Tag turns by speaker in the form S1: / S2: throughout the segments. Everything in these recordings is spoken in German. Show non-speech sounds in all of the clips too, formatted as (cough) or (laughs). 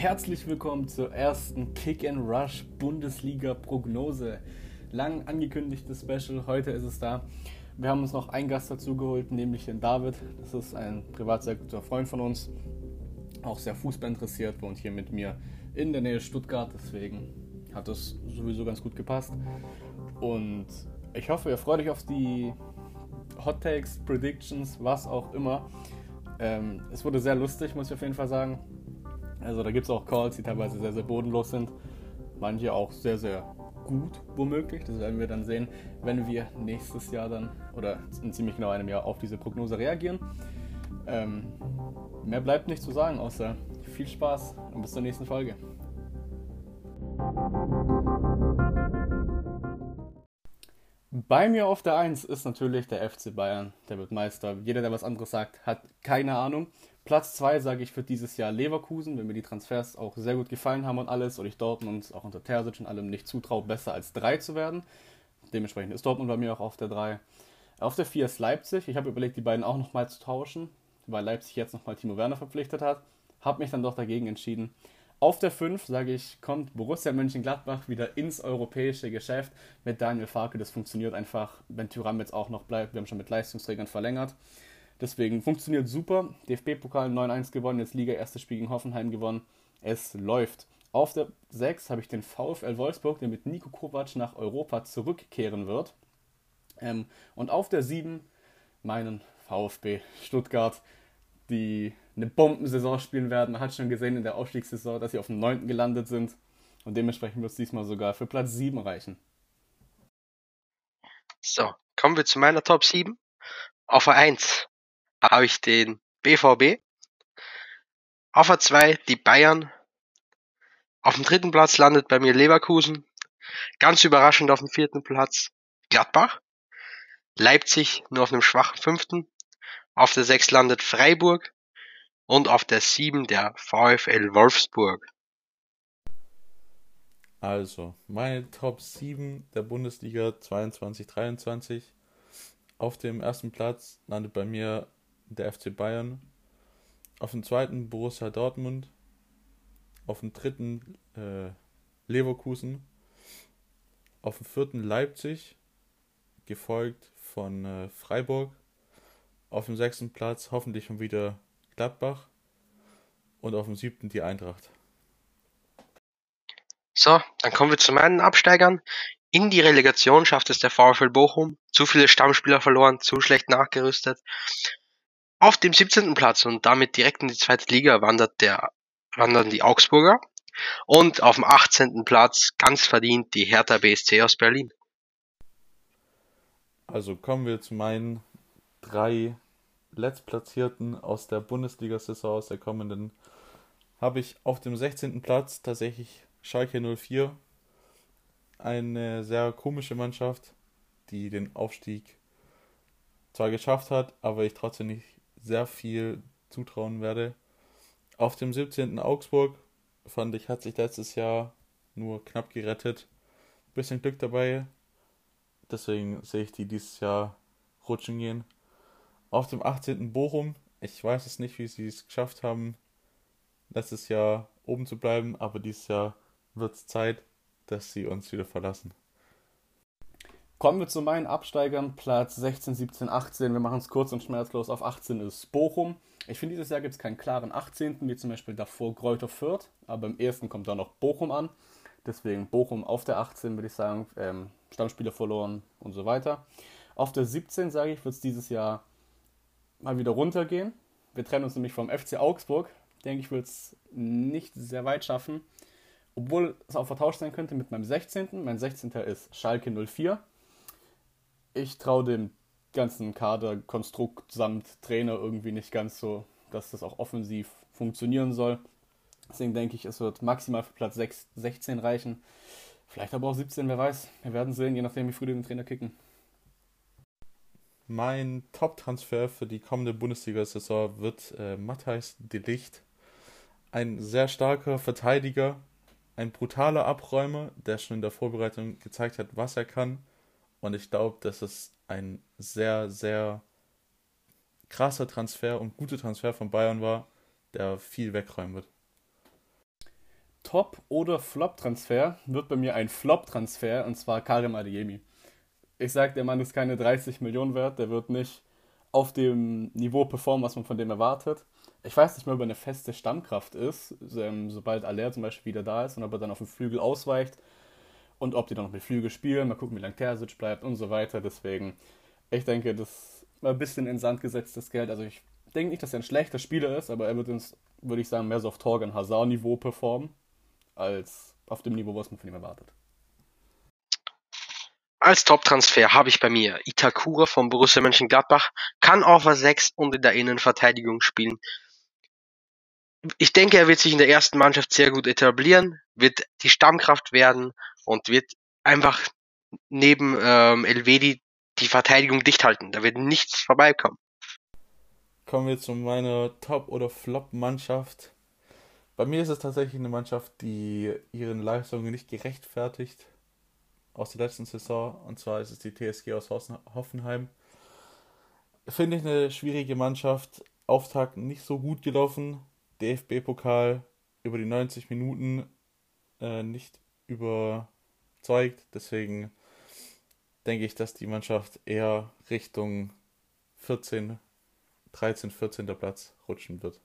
S1: herzlich willkommen zur ersten Kick and Rush Bundesliga Prognose. Lang angekündigtes Special, heute ist es da. Wir haben uns noch einen Gast dazu geholt, nämlich den David. Das ist ein privat sehr guter Freund von uns, auch sehr Fußball interessiert, wohnt hier mit mir in der Nähe Stuttgart, deswegen hat es sowieso ganz gut gepasst. Und ich hoffe, ihr freut euch auf die Hot Takes, Predictions, was auch immer. Ähm, es wurde sehr lustig, muss ich auf jeden Fall sagen. Also da gibt es auch Calls, die teilweise sehr, sehr bodenlos sind. Manche auch sehr, sehr gut, womöglich. Das werden wir dann sehen, wenn wir nächstes Jahr dann, oder in ziemlich genau einem Jahr, auf diese Prognose reagieren. Ähm, mehr bleibt nicht zu sagen, außer viel Spaß und bis zur nächsten Folge. Bei mir auf der 1 ist natürlich der FC Bayern. Der wird Meister. Jeder, der was anderes sagt, hat keine Ahnung. Platz 2 sage ich für dieses Jahr Leverkusen, wenn mir die Transfers auch sehr gut gefallen haben und alles und ich Dortmund auch unter Terzic und allem nicht zutraue, besser als 3 zu werden. Dementsprechend ist Dortmund bei mir auch auf der 3. Auf der 4 ist Leipzig. Ich habe überlegt, die beiden auch nochmal zu tauschen, weil Leipzig jetzt nochmal Timo Werner verpflichtet hat. Habe mich dann doch dagegen entschieden. Auf der 5, sage ich, kommt Borussia Mönchengladbach wieder ins europäische Geschäft mit Daniel Farke. Das funktioniert einfach, wenn Tyram jetzt auch noch bleibt. Wir haben schon mit Leistungsträgern verlängert. Deswegen funktioniert super. DFB-Pokal 9-1 gewonnen, jetzt Liga erstes Spiel gegen Hoffenheim gewonnen. Es läuft. Auf der 6 habe ich den VfL Wolfsburg, der mit Nico Kovac nach Europa zurückkehren wird. Ähm, und auf der 7 meinen VfB Stuttgart, die eine Bombensaison spielen werden. Man hat schon gesehen in der Aufstiegssaison, dass sie auf dem 9. gelandet sind. Und dementsprechend wird es diesmal sogar für Platz 7 reichen.
S2: So, kommen wir zu meiner Top 7. Auf der 1 habe ich den BVB. Auf der 2 die Bayern. Auf dem dritten Platz landet bei mir Leverkusen. Ganz überraschend auf dem vierten Platz Gladbach. Leipzig nur auf einem schwachen fünften. Auf der 6 landet Freiburg und auf der 7 der VfL Wolfsburg.
S3: Also, meine Top 7 der Bundesliga 22-23. Auf dem ersten Platz landet bei mir der FC Bayern. Auf dem zweiten Borussia Dortmund. Auf dem dritten äh, Leverkusen. Auf dem vierten Leipzig, gefolgt von äh, Freiburg. Auf dem sechsten Platz hoffentlich schon wieder Gladbach und auf dem siebten die Eintracht.
S2: So, dann kommen wir zu meinen Absteigern. In die Relegation schafft es der VfL Bochum. Zu viele Stammspieler verloren, zu schlecht nachgerüstet. Auf dem 17. Platz und damit direkt in die zweite Liga wandert der, wandern die Augsburger. Und auf dem 18. Platz ganz verdient die Hertha BSC aus Berlin.
S3: Also kommen wir zu meinen drei Letztplatzierten aus der Bundesliga-Saison, aus der kommenden, habe ich auf dem 16. Platz tatsächlich Schalke 04. Eine sehr komische Mannschaft, die den Aufstieg zwar geschafft hat, aber ich trotzdem nicht sehr viel zutrauen werde. Auf dem 17. Augsburg fand ich, hat sich letztes Jahr nur knapp gerettet. Bisschen Glück dabei. Deswegen sehe ich die dieses Jahr rutschen gehen auf dem 18. Bochum. Ich weiß es nicht, wie sie es geschafft haben, letztes Jahr oben zu bleiben, aber dieses Jahr wird es Zeit, dass sie uns wieder verlassen.
S1: Kommen wir zu meinen Absteigern, Platz 16, 17, 18. Wir machen es kurz und schmerzlos. Auf 18 ist Bochum. Ich finde, dieses Jahr gibt es keinen klaren 18., wie zum Beispiel davor Kräuter Fürth, aber im ersten kommt da noch Bochum an. Deswegen Bochum auf der 18, würde ich sagen. Ähm, Stammspieler verloren und so weiter. Auf der 17, sage ich, wird es dieses Jahr mal wieder runtergehen. Wir trennen uns nämlich vom FC Augsburg. Denke ich, will es nicht sehr weit schaffen. Obwohl es auch vertauscht sein könnte mit meinem 16. Mein 16. ist Schalke 04. Ich traue dem ganzen Kaderkonstrukt samt Trainer irgendwie nicht ganz so, dass das auch offensiv funktionieren soll. Deswegen denke ich, es wird maximal für Platz 6, 16 reichen. Vielleicht aber auch 17, wer weiß. Wir werden sehen, je nachdem, wie früh den Trainer kicken.
S3: Mein Top-Transfer für die kommende Bundesliga-Saison wird äh, Matthijs de Licht. Ein sehr starker Verteidiger, ein brutaler Abräumer, der schon in der Vorbereitung gezeigt hat, was er kann. Und ich glaube, dass es ein sehr, sehr krasser Transfer und guter Transfer von Bayern war, der viel wegräumen wird.
S1: Top- oder Flop-Transfer wird bei mir ein Flop-Transfer und zwar Karim Adeyemi. Ich sage, der Mann ist keine 30 Millionen wert, der wird nicht auf dem Niveau performen, was man von dem erwartet. Ich weiß nicht mehr, ob er eine feste Stammkraft ist, ähm, sobald Aller zum Beispiel wieder da ist und ob er dann auf dem Flügel ausweicht und ob die dann noch mit Flügel spielen. Mal gucken, wie lange Terzic bleibt und so weiter. Deswegen, ich denke, das war ein bisschen in Sand gesetztes Geld. Also ich denke nicht, dass er ein schlechter Spieler ist, aber er wird uns, würde ich sagen, mehr so auf Torgan Hazard-Niveau performen, als auf dem Niveau, was man von ihm erwartet.
S2: Als Top-Transfer habe ich bei mir Itakura von Borussia Mönchengladbach, kann auf a 6 und in der Innenverteidigung spielen. Ich denke, er wird sich in der ersten Mannschaft sehr gut etablieren, wird die Stammkraft werden und wird einfach neben ähm, Elvedi die Verteidigung dicht halten. Da wird nichts vorbeikommen.
S3: Kommen wir zu meiner Top- oder Flop-Mannschaft. Bei mir ist es tatsächlich eine Mannschaft, die ihren Leistungen nicht gerechtfertigt aus der letzten Saison. Und zwar ist es die TSG aus Hoffenheim. Finde ich eine schwierige Mannschaft. Auftakt nicht so gut gelaufen. DFB-Pokal über die 90 Minuten äh, nicht überzeugt. Deswegen denke ich, dass die Mannschaft eher Richtung 14, 13, 14. Platz rutschen wird.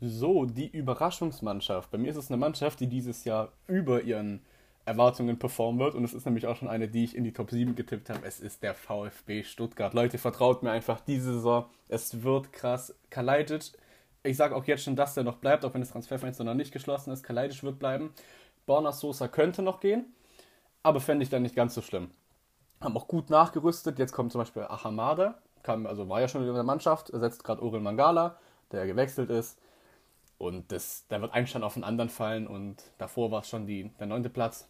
S1: So, die Überraschungsmannschaft. Bei mir ist es eine Mannschaft, die dieses Jahr über ihren Erwartungen performen wird. Und es ist nämlich auch schon eine, die ich in die Top 7 getippt habe. Es ist der VfB Stuttgart. Leute, vertraut mir einfach diese Saison. Es wird krass. Kalajdzic, ich sage auch jetzt schon, dass der noch bleibt, auch wenn das Transferfenster noch nicht geschlossen ist. Kalajdzic wird bleiben. Borna Sosa könnte noch gehen, aber fände ich dann nicht ganz so schlimm. Haben auch gut nachgerüstet. Jetzt kommt zum Beispiel Ahamada, kam, also war ja schon in der Mannschaft, ersetzt gerade Orel Mangala, der gewechselt ist. Und das, da wird ein Stand auf den anderen fallen und davor war es schon die, der neunte Platz.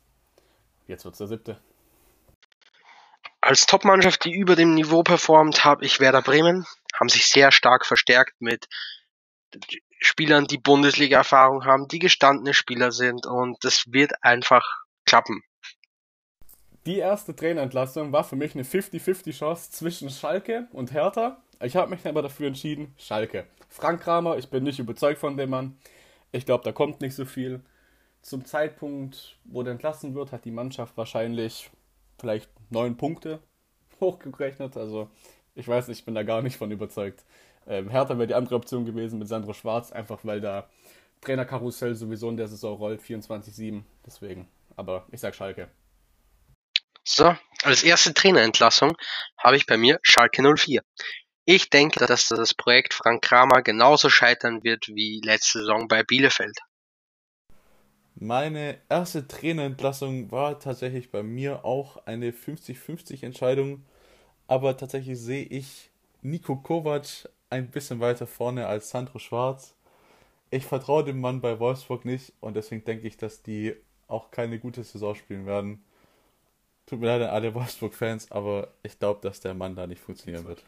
S1: Jetzt wird es der siebte.
S2: Als Topmannschaft, die über dem Niveau performt, habe ich Werder Bremen. Haben sich sehr stark verstärkt mit Spielern, die Bundesliga-Erfahrung haben, die gestandene Spieler sind und das wird einfach klappen.
S1: Die erste Trainerentlassung war für mich eine 50-50 Chance zwischen Schalke und Hertha. Ich habe mich aber dafür entschieden, Schalke. Frank Kramer, ich bin nicht überzeugt von dem Mann. Ich glaube, da kommt nicht so viel zum Zeitpunkt, wo der entlassen wird, hat die Mannschaft wahrscheinlich vielleicht neun Punkte (laughs) hochgerechnet. Also ich weiß nicht, ich bin da gar nicht von überzeugt. Ähm, Hertha wäre die andere Option gewesen mit Sandro Schwarz, einfach weil da Trainerkarussell sowieso in der Saison rollt, 24-7. Deswegen. Aber ich sag Schalke.
S2: So, als erste Trainerentlassung habe ich bei mir Schalke 04. Ich denke, dass das Projekt Frank Kramer genauso scheitern wird wie letzte Saison bei Bielefeld.
S3: Meine erste Trainerentlassung war tatsächlich bei mir auch eine 50-50 Entscheidung, aber tatsächlich sehe ich Nico Kovac ein bisschen weiter vorne als Sandro Schwarz. Ich vertraue dem Mann bei Wolfsburg nicht und deswegen denke ich, dass die auch keine gute Saison spielen werden. Tut mir leid an alle Wolfsburg-Fans, aber ich glaube, dass der Mann da nicht funktionieren wird.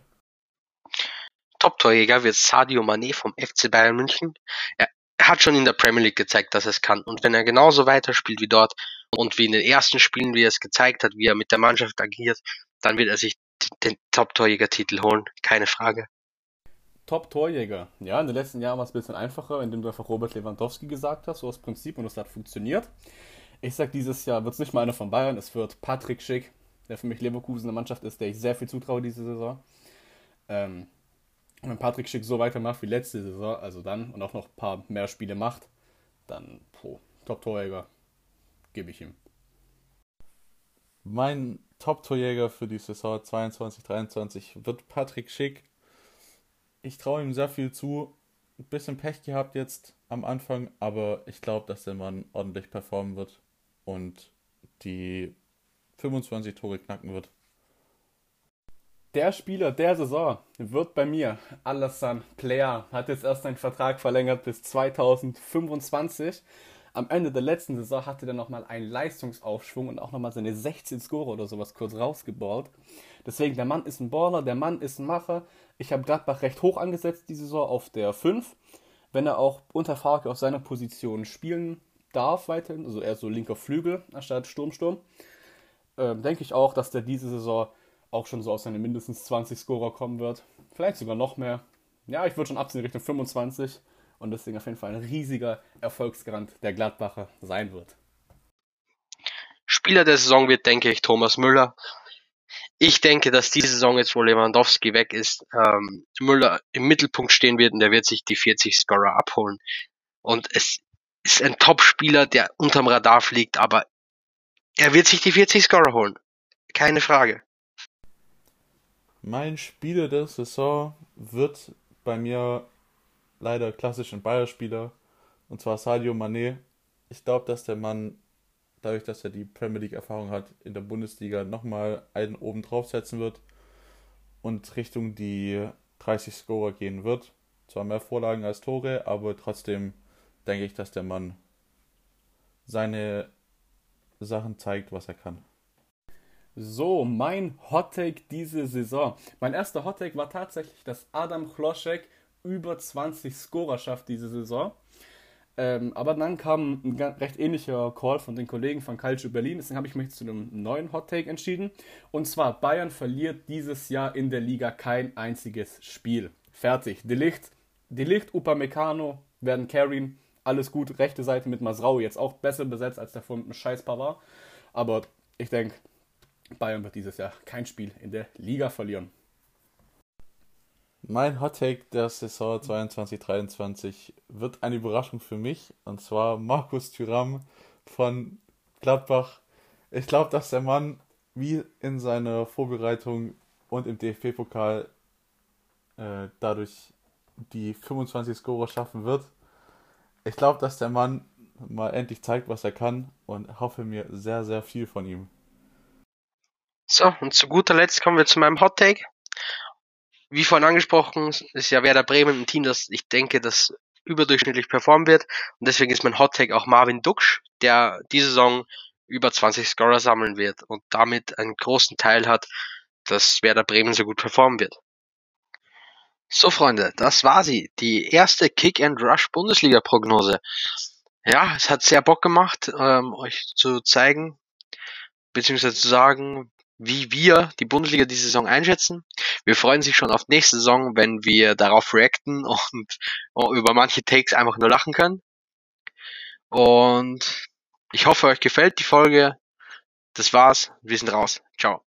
S2: Top-Torjäger wird Sadio Mané vom FC Bayern München. Er hat schon in der Premier League gezeigt, dass er es kann. Und wenn er genauso weiterspielt wie dort und wie in den ersten Spielen, wie er es gezeigt hat, wie er mit der Mannschaft agiert, dann wird er sich den Top-Torjäger-Titel holen. Keine Frage.
S1: Top-Torjäger. Ja, in den letzten Jahren war es ein bisschen einfacher, indem du einfach Robert Lewandowski gesagt hast, so aus Prinzip, und das hat funktioniert. Ich sag, dieses Jahr wird es nicht mal einer von Bayern, es wird Patrick Schick, der für mich Leverkusen eine Mannschaft ist, der ich sehr viel zutraue diese Saison. Ähm, wenn Patrick Schick so weitermacht wie letzte Saison, also dann und auch noch ein paar mehr Spiele macht, dann pro Top-Torjäger gebe ich ihm.
S3: Mein Top-Torjäger für die Saison 22-23 wird Patrick Schick. Ich traue ihm sehr viel zu. Ein bisschen Pech gehabt jetzt am Anfang, aber ich glaube, dass der Mann ordentlich performen wird und die 25 Tore knacken wird.
S1: Der Spieler der Saison wird bei mir Alassane Player. Hat jetzt erst seinen Vertrag verlängert bis 2025. Am Ende der letzten Saison hatte er nochmal einen Leistungsaufschwung und auch nochmal seine 16 Score oder sowas kurz rausgeballt. Deswegen, der Mann ist ein Baller, der Mann ist ein Macher. Ich habe Gladbach recht hoch angesetzt die Saison auf der 5. Wenn er auch unter Farke auf seiner Position spielen darf weiterhin, also eher so linker Flügel anstatt Sturmsturm, äh, denke ich auch, dass der diese Saison auch schon so aus seinen mindestens 20 Scorer kommen wird. Vielleicht sogar noch mehr. Ja, ich würde schon absehen Richtung 25. und deswegen auf jeden Fall ein riesiger Erfolgsgarant der Gladbacher sein wird.
S2: Spieler der Saison wird, denke ich, Thomas Müller. Ich denke, dass diese Saison jetzt, wo Lewandowski weg ist, ähm, Müller im Mittelpunkt stehen wird und der wird sich die 40 Scorer abholen. Und es ist ein Top-Spieler, der unterm Radar fliegt, aber er wird sich die 40 Scorer holen. Keine Frage.
S3: Mein Spieler der Saison wird bei mir leider klassisch ein Bayer-Spieler, und zwar Sadio Mané. Ich glaube, dass der Mann, dadurch, dass er die Premier League-Erfahrung hat, in der Bundesliga nochmal einen oben draufsetzen wird und Richtung die 30 Scorer gehen wird. Zwar mehr Vorlagen als Tore, aber trotzdem denke ich, dass der Mann seine Sachen zeigt, was er kann.
S1: So, mein Hottake diese Saison. Mein erster Hottake war tatsächlich, dass Adam Chloschek über 20 Scorer schafft diese Saison. Ähm, aber dann kam ein recht ähnlicher Call von den Kollegen von Calcio Berlin, deswegen habe ich mich zu einem neuen Hottake entschieden. Und zwar, Bayern verliert dieses Jahr in der Liga kein einziges Spiel. Fertig. Delicht, Delicht Upamecano werden carryen alles gut. Rechte Seite mit Masrau jetzt auch besser besetzt als davor mit dem scheiß Pavard. Aber ich denke, Bayern wird dieses Jahr kein Spiel in der Liga verlieren.
S3: Mein Hot Take der Saison 22-23 wird eine Überraschung für mich. Und zwar Markus Thüram von Gladbach. Ich glaube, dass der Mann wie in seiner Vorbereitung und im DFB-Pokal äh, dadurch die 25 Scorer schaffen wird. Ich glaube, dass der Mann mal endlich zeigt, was er kann und hoffe mir sehr, sehr viel von ihm.
S2: So, und zu guter Letzt kommen wir zu meinem Hot Take. Wie vorhin angesprochen, ist ja Werder Bremen ein Team, das ich denke, das überdurchschnittlich performen wird. Und deswegen ist mein Hot Take auch Marvin Duksch, der diese Saison über 20 Scorer sammeln wird und damit einen großen Teil hat, dass Werder Bremen so gut performen wird. So, Freunde, das war sie. Die erste Kick and Rush Bundesliga Prognose. Ja, es hat sehr Bock gemacht, ähm, euch zu zeigen, beziehungsweise zu sagen, wie wir die Bundesliga diese Saison einschätzen. Wir freuen sich schon auf nächste Saison, wenn wir darauf reacten (laughs) und über manche Takes einfach nur lachen können. Und ich hoffe, euch gefällt die Folge. Das war's. Wir sind raus. Ciao.